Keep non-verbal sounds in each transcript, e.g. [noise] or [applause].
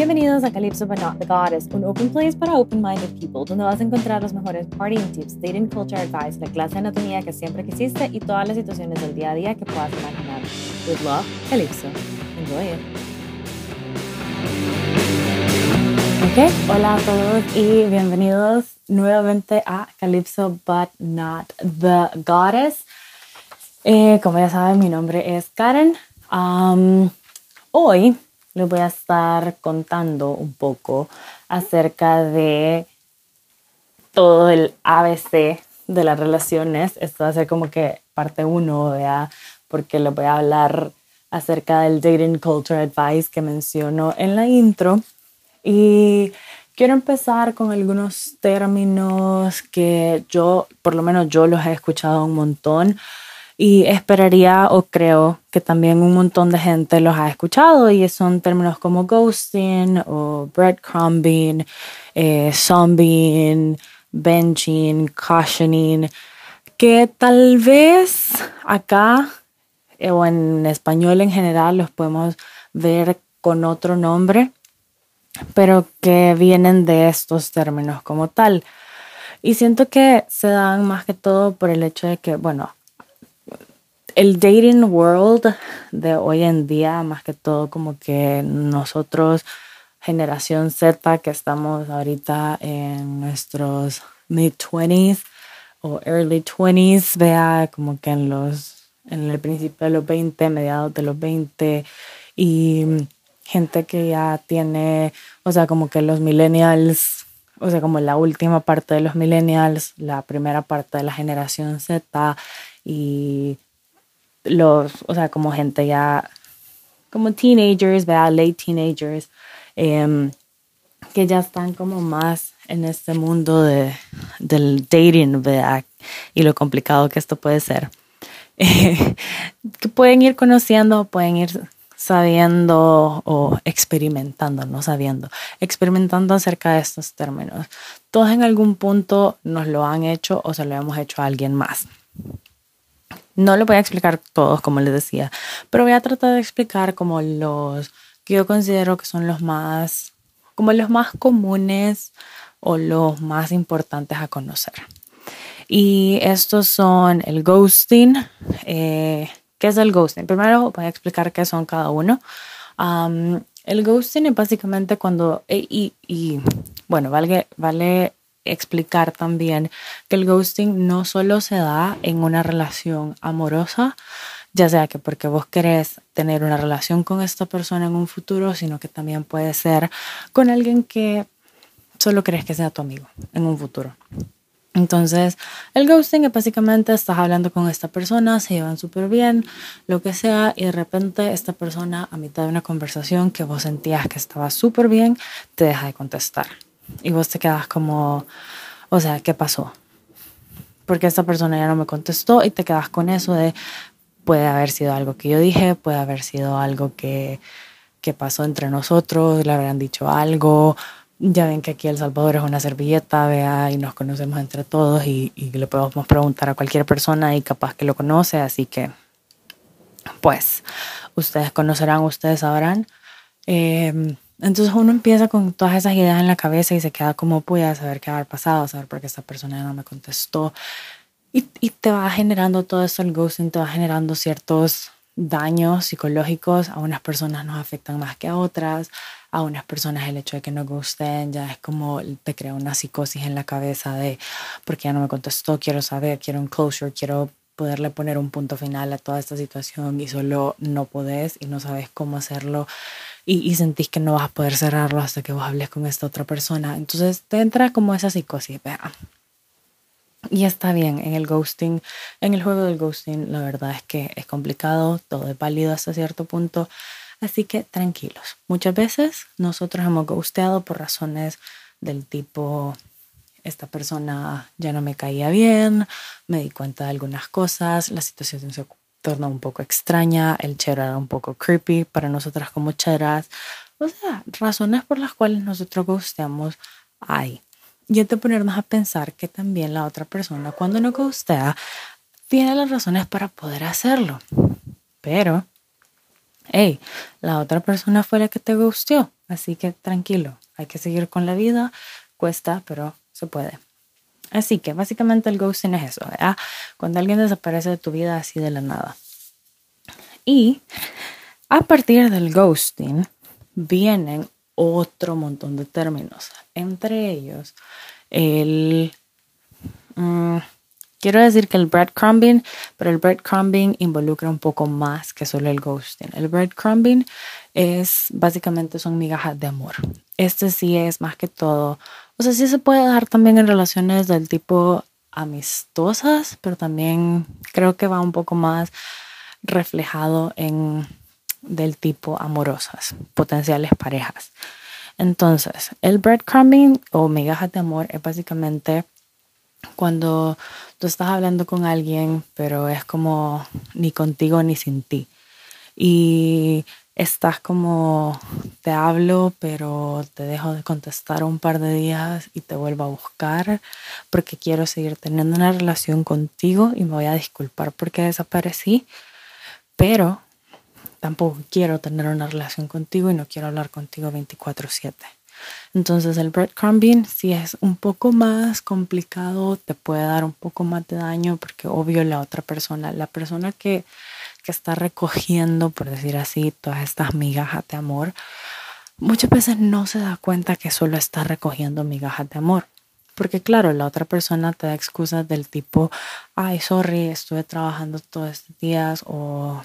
Bienvenidos a Calypso But Not The Goddess, un open place para open-minded people, donde vas a encontrar los mejores partying tips, dating culture advice, la clase de anatomía que siempre quisiste y todas las situaciones del día a día que puedas imaginar. With love, Calypso. Enjoy it. Ok, hola a todos y bienvenidos nuevamente a Calypso But Not The Goddess. Eh, como ya saben, mi nombre es Karen. Um, hoy les voy a estar contando un poco acerca de todo el ABC de las relaciones. Esto va a ser como que parte uno, porque les voy a hablar acerca del dating culture advice que menciono en la intro. Y quiero empezar con algunos términos que yo, por lo menos yo los he escuchado un montón y esperaría o creo que también un montón de gente los ha escuchado y son términos como ghosting o breadcrumbing, eh, benching, cautioning, que tal vez acá eh, o en español en general los podemos ver con otro nombre, pero que vienen de estos términos como tal. Y siento que se dan más que todo por el hecho de que, bueno, el dating world de hoy en día, más que todo como que nosotros, generación Z, que estamos ahorita en nuestros mid-20s o early 20s, vea como que en los en el principio de los 20, mediados de los 20 y gente que ya tiene, o sea, como que los millennials, o sea, como la última parte de los millennials, la primera parte de la generación Z y los, o sea, como gente ya, como teenagers, ¿verdad? Late teenagers, em, que ya están como más en este mundo de, del dating, ¿verdad? Y lo complicado que esto puede ser. [laughs] que pueden ir conociendo, pueden ir sabiendo o experimentando, no sabiendo, experimentando acerca de estos términos. Todos en algún punto nos lo han hecho o se lo hemos hecho a alguien más. No lo voy a explicar todos, como les decía, pero voy a tratar de explicar como los que yo considero que son los más, como los más comunes o los más importantes a conocer. Y estos son el ghosting. Eh, ¿Qué es el ghosting? Primero voy a explicar qué son cada uno. el ghosting es básicamente cuando, eh, y, bueno, vale, vale explicar también que el ghosting no solo se da en una relación amorosa, ya sea que porque vos querés tener una relación con esta persona en un futuro, sino que también puede ser con alguien que solo crees que sea tu amigo en un futuro. Entonces, el ghosting es básicamente estás hablando con esta persona, se llevan súper bien, lo que sea, y de repente esta persona a mitad de una conversación que vos sentías que estaba súper bien, te deja de contestar y vos te quedas como, o sea, ¿qué pasó? Porque esta persona ya no me contestó y te quedas con eso de, puede haber sido algo que yo dije, puede haber sido algo que, que pasó entre nosotros, le habrán dicho algo. Ya ven que aquí El Salvador es una servilleta, vea, y nos conocemos entre todos y, y le podemos preguntar a cualquier persona y capaz que lo conoce, así que, pues, ustedes conocerán, ustedes sabrán. Eh, entonces uno empieza con todas esas ideas en la cabeza y se queda como, puede saber qué haber pasado, saber por qué esta persona no me contestó. Y, y te va generando todo eso, el ghosting te va generando ciertos daños psicológicos. A unas personas nos afectan más que a otras. A unas personas el hecho de que no gusten ya es como te crea una psicosis en la cabeza de, porque ya no me contestó, quiero saber, quiero un closure, quiero poderle poner un punto final a toda esta situación y solo no podés y no sabes cómo hacerlo y, sentís que no vas a poder cerrarlo hasta que vos hables con esta otra persona. Entonces te entra como esa psicosis, vea. Y está bien, en el ghosting, en el juego del ghosting, la verdad es que es complicado, todo es válido hasta cierto punto, así que tranquilos. Muchas veces nosotros hemos ghosteado por razones del tipo, esta persona ya no me caía bien, me di cuenta de algunas cosas, la situación se torna un poco extraña, el chero era un poco creepy para nosotras como cheras. O sea, razones por las cuales nosotros gusteamos hay. Y hay de ponernos a pensar que también la otra persona cuando no gustea tiene las razones para poder hacerlo. Pero, hey, la otra persona fue la que te gusteó. Así que tranquilo, hay que seguir con la vida, cuesta, pero se puede. Así que básicamente el ghosting es eso, ¿verdad? Cuando alguien desaparece de tu vida así de la nada. Y a partir del ghosting vienen otro montón de términos, entre ellos el... Mm, quiero decir que el breadcrumbing, pero el breadcrumbing involucra un poco más que solo el ghosting. El breadcrumbing es básicamente son migajas de amor. Este sí es más que todo, o sea, sí se puede dar también en relaciones del tipo amistosas, pero también creo que va un poco más reflejado en del tipo amorosas, potenciales parejas. Entonces, el breadcrumbing o migajas de amor es básicamente cuando tú estás hablando con alguien, pero es como ni contigo ni sin ti. Y estás como, te hablo, pero te dejo de contestar un par de días y te vuelvo a buscar porque quiero seguir teniendo una relación contigo y me voy a disculpar porque desaparecí, pero tampoco quiero tener una relación contigo y no quiero hablar contigo 24/7. Entonces el breadcrumbing si es un poco más complicado, te puede dar un poco más de daño porque obvio la otra persona, la persona que, que está recogiendo, por decir así, todas estas migajas de amor, muchas veces no se da cuenta que solo está recogiendo migajas de amor. Porque claro, la otra persona te da excusas del tipo, ay, sorry, estuve trabajando todos estos días o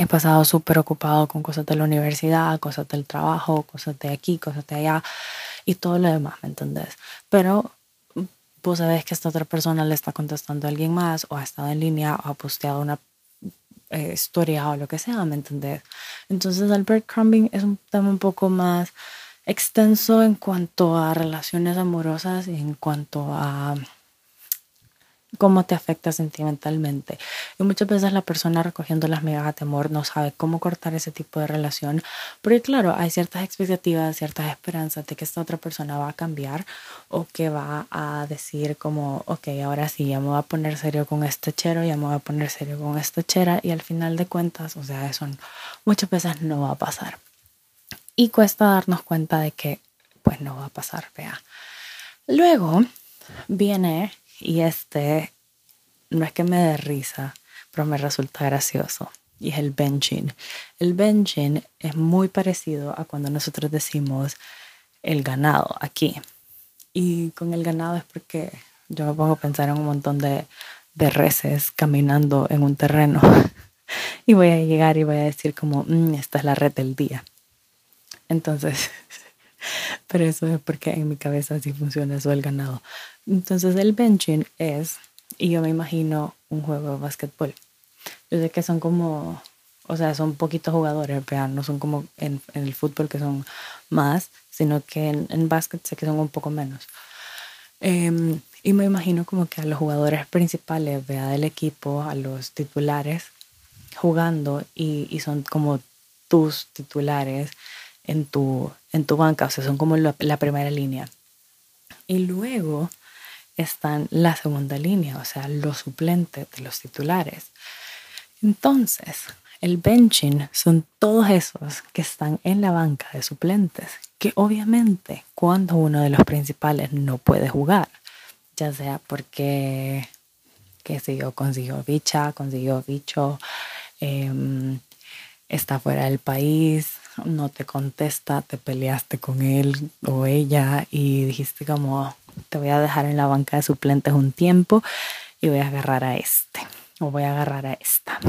He pasado súper ocupado con cosas de la universidad, cosas del trabajo, cosas de aquí, cosas de allá y todo lo demás, ¿me entendés? Pero vos sabés que esta otra persona le está contestando a alguien más o ha estado en línea o ha posteado una eh, historia o lo que sea, ¿me entendés? Entonces el breadcrumbing es un tema un poco más extenso en cuanto a relaciones amorosas y en cuanto a cómo te afecta sentimentalmente. Y muchas veces la persona recogiendo las migajas de amor no sabe cómo cortar ese tipo de relación, porque claro, hay ciertas expectativas, ciertas esperanzas de que esta otra persona va a cambiar o que va a decir como, ok, ahora sí, ya me voy a poner serio con este chero, ya me voy a poner serio con esta chera y al final de cuentas, o sea, eso muchas veces no va a pasar. Y cuesta darnos cuenta de que pues no va a pasar, vea. Luego viene y este no es que me dé risa, pero me resulta gracioso. Y es el benching. El benching es muy parecido a cuando nosotros decimos el ganado aquí. Y con el ganado es porque yo me pongo a pensar en un montón de, de reses caminando en un terreno. [laughs] y voy a llegar y voy a decir como, mm, esta es la red del día. Entonces, [laughs] pero eso es porque en mi cabeza así funciona eso del ganado. Entonces el benching es, y yo me imagino un juego de básquetbol. Yo sé que son como, o sea, son poquitos jugadores, vean, no son como en, el fútbol que son más, sino que en, en básquet sé que son un poco menos. Em, y me imagino como que a los jugadores principales, vea, del equipo, a los titulares, jugando y, y son como tus titulares en tu, en tu banca, o sea, son como la, la primera línea. Y luego están la segunda línea, o sea, los suplentes de los titulares. Entonces, el benching son todos esos que están en la banca de suplentes, que obviamente cuando uno de los principales no puede jugar, ya sea porque, qué sé yo, consiguió bicha, consiguió bicho, em, está fuera del país, no te contesta, te peleaste con él o ella y dijiste como, te voy a dejar en la banca de suplentes un tiempo y voy a agarrar a este o voy a agarrar a esta.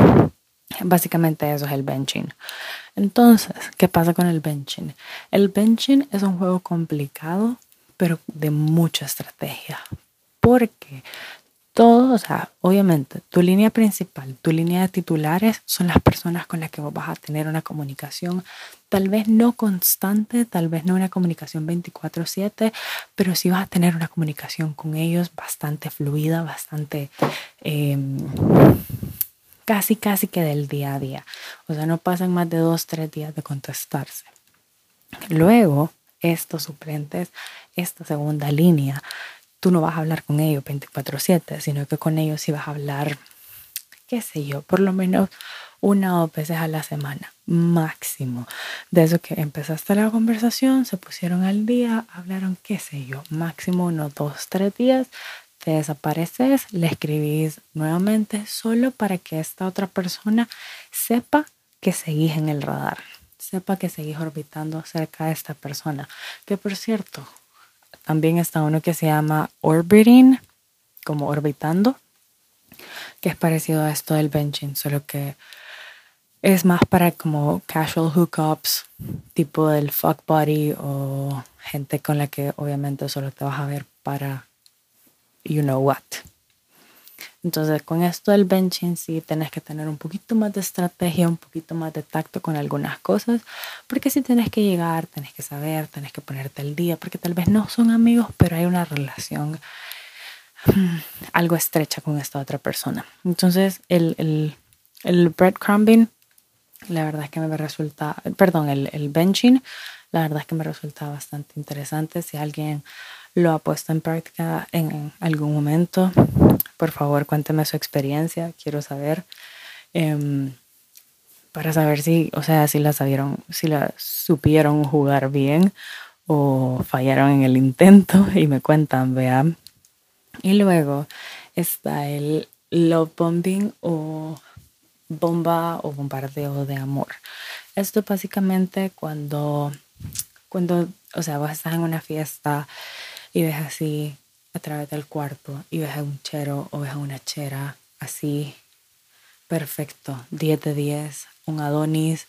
Básicamente eso es el benching. Entonces, ¿qué pasa con el benching? El benching es un juego complicado, pero de mucha estrategia. Porque o sea, obviamente, tu línea principal, tu línea de titulares son las personas con las que vos vas a tener una comunicación, tal vez no constante, tal vez no una comunicación 24/7, pero sí vas a tener una comunicación con ellos bastante fluida, bastante... Em, casi, casi que del día a día. O sea, no pasan más de dos, tres días de contestarse. Luego, estos suplentes, esta segunda línea, tú no vas a hablar con ellos 24/7, sino que con ellos sí vas a hablar, qué sé yo, por lo menos una o dos veces a la semana, máximo. De eso que empezaste la conversación, se pusieron al día, hablaron, qué sé yo, máximo unos dos, tres días, te desapareces, le escribís nuevamente solo para que esta otra persona sepa que seguís en el radar, sepa que seguís orbitando cerca de esta persona. Que por cierto, también está uno que se llama orbiting, como orbitando, que es parecido a esto del benching, solo que es más para como casual hookups, tipo del fuck body o gente con la que obviamente solo te vas a ver para you know what. Entonces, con esto del benching sí tenés que tener un poquito más de estrategia, un poquito más de tacto con algunas cosas, porque si tenés que llegar, tenés que saber, tenés que ponerte al día, porque tal vez no son amigos, pero hay una relación hmm, algo estrecha con esta otra persona. Entonces, el, el, el breadcrumbing, la verdad es que me resulta, perdón, el, el benching, la verdad es que me resulta bastante interesante. Si alguien lo ha puesto en práctica en algún momento, por favor cuénteme su experiencia, quiero saber. Em, para saber si, o sea, si la sabieron, si la supieron jugar bien o fallaron en el intento [laughs] y me cuentan, vean. Y luego está el love bombing o bomba o bombardeo de amor. Esto básicamente cuando, cuando, o sea, vos estás en una fiesta y ves así a través del cuarto y ves a un chero o ves a una chera así perfecto, 10 de 10, un Adonis,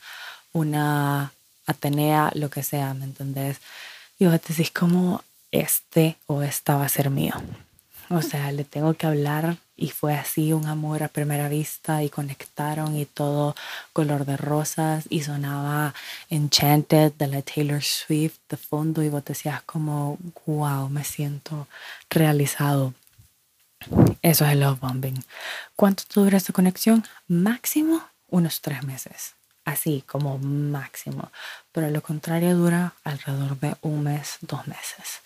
una Atenea, lo que sea, ¿me entendés? Y vos te decís como este o esta va a ser mío. O sea, le tengo que hablar y fue así un amor a primera vista y conectaron y todo color de rosas y sonaba Enchanted de la Taylor Swift de fondo y vos decías como, wow, me siento realizado. Eso es el love bombing. ¿Cuánto dura esta conexión? Máximo unos tres meses. Así como máximo. Pero lo contrario dura alrededor de un mes, dos meses.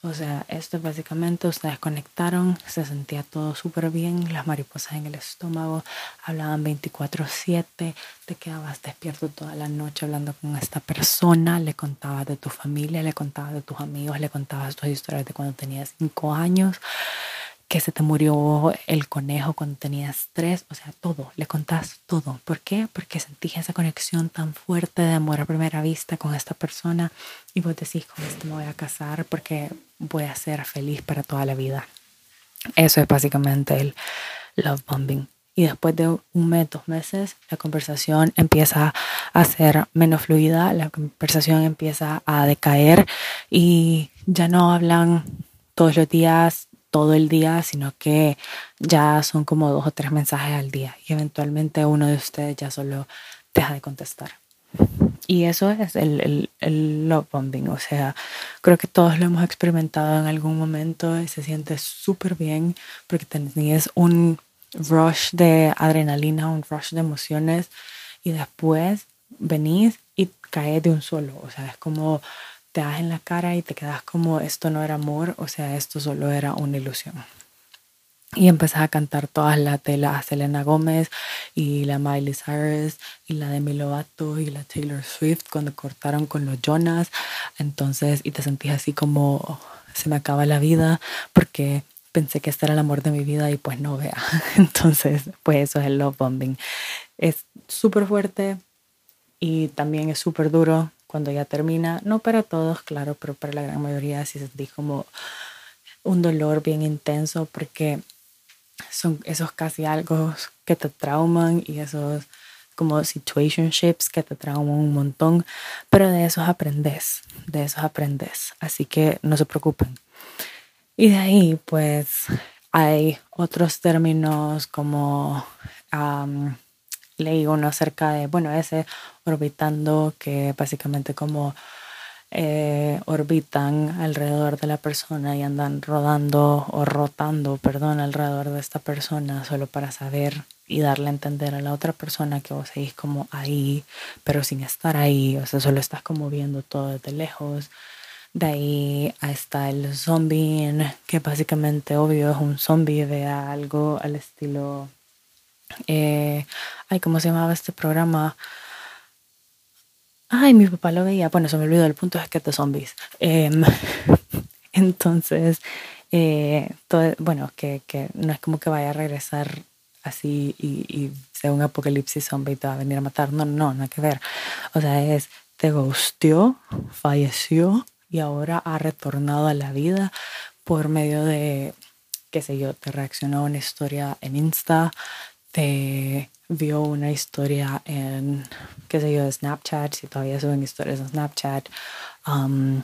O sea, esto básicamente ustedes conectaron, se sentía todo súper bien, las mariposas en el estómago, hablaban 24/7, te quedabas despierto toda la noche hablando con esta persona, le contabas de tu familia, le contabas de tus amigos, le contabas tus historias de cuando tenías 5 años que se te murió el conejo cuando tenías tres, o sea, todo, le contás todo. ¿Por qué? Porque sentís esa conexión tan fuerte de amor a primera vista con esta persona y vos decís, con esto me voy a casar porque voy a ser feliz para toda la vida. Eso es básicamente el love bombing. Y después de un mes, dos meses, la conversación empieza a ser menos fluida, la conversación empieza a decaer y ya no hablan todos los días todo el día, sino que ya son como dos o tres mensajes al día y eventualmente uno de ustedes ya solo deja de contestar. Y eso es el, el, el, love bombing, o sea, creo que todos lo hemos experimentado en algún momento y se siente súper bien porque tenés un rush de adrenalina, un rush de emociones y después venís y caes de un solo, o sea, es como te das en la cara y te quedas como esto no era amor, o sea, esto solo era una ilusión. Y empezás a cantar todas las de la Selena Gómez y la Miley Cyrus y la de Lovato y la Taylor Swift cuando cortaron con los Jonas. Entonces, y te sentís así como se me acaba la vida porque pensé que este era el amor de mi vida y pues no vea. [laughs] Entonces, pues eso es el love bombing. Es súper fuerte y también es súper duro cuando ya termina, no para todos, claro, pero para la gran mayoría sí sentí como un dolor bien intenso porque son esos casi algo que te trauman y esos como situationships que te trauman un montón, pero de esos aprendes, de esos aprendes, así que no se preocupen. Y de ahí pues hay otros términos como leí uno acerca de, bueno, ese orbitando, que básicamente como eh, orbitan alrededor de la persona y andan rodando o rotando, perdón, alrededor de esta persona solo para saber y darle a entender a la otra persona que vos seguís como ahí, pero sin estar ahí, o sea, solo estás como viendo todo desde lejos. De ahí está el zombie, que básicamente obvio es un zombie de algo al estilo Eh, ay, ¿cómo se llamaba este programa? Ay, mi papá lo veía. Bueno, se me olvidó. El punto es que de zombies. Em, [laughs] entonces, eh, bueno, que, no es como que vaya a regresar así y, y sea un apocalipsis zombie y te va a venir a matar. No, no, nada que ver. O sea, es, te gustió, falleció y ahora ha retornado a la vida por medio de, qué sé yo, te reaccionó a una historia en Insta, te vio una historia en, qué sé yo, Snapchat, si todavía suben historias en Snapchat, um,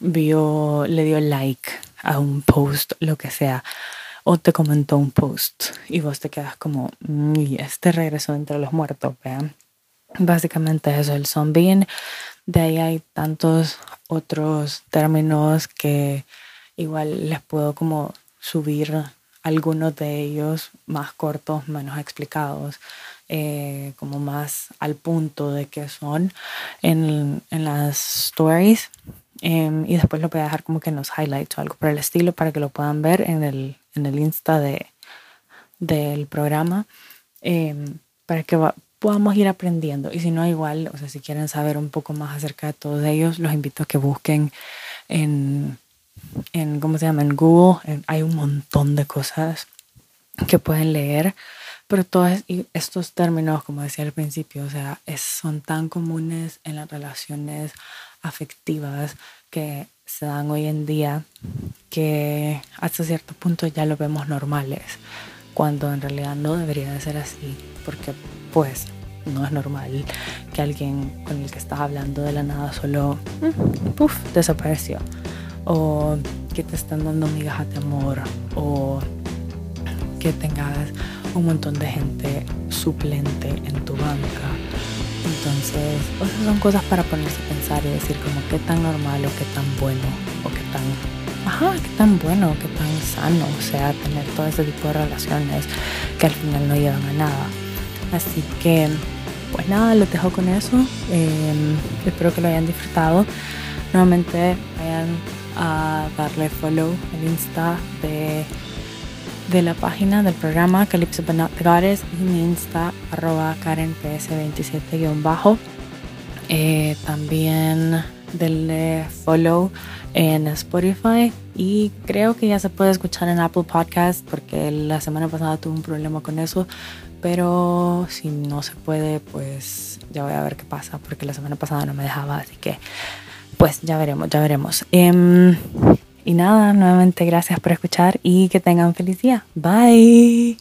vio, le dio like a un post, lo que sea, o te comentó un post y vos te quedas como, y este regreso entre los muertos, vean. Básicamente eso, es el zombie. De ahí hay tantos otros términos que igual les puedo como subir algunos de ellos más cortos, menos explicados, eh, como más al punto de que son en, en las stories. Eh, y después lo voy a dejar como que en los highlights o algo por el estilo para que lo puedan ver en el, en el Insta de, del programa. Eh, para que podamos ir aprendiendo. Y si no, igual, o sea, si quieren saber un poco más acerca de todos ellos, los invito a que busquen en, en ¿cómo se llama? En Google. hay un montón de cosas que pueden leer, pero todos estos términos, como decía al principio, o sea, son tan comunes en las relaciones afectivas que se dan hoy en día que hasta cierto punto ya lo vemos normales, cuando en realidad no debería de ser así, porque pues no es normal que alguien con el que estás hablando de la nada solo mm, desapareció o que te están dando migajas de amor o que tengas un montón de gente suplente en tu banca. Entonces, esas son cosas para ponerse a pensar y decir como qué tan normal o qué tan bueno o qué tan, ajá, qué tan bueno, qué tan sano, o sea, tener todo ese tipo de relaciones que al final no llevan a nada. Así que, pues nada, los dejo con eso. Em, espero que lo hayan disfrutado. Nuevamente vayan a darle follow al Insta de, de la página del programa Calypso But y mi Insta arroba KarenPS27-bajo. Eh, también denle follow en Spotify y creo que ya se puede escuchar en Apple Podcast porque la semana pasada tuve un problema con eso pero si no se puede pues ya voy a ver qué pasa porque la semana pasada no me dejaba así que pues ya veremos, ya veremos. Em, y nada, nuevamente gracias por escuchar y que tengan feliz día. Bye.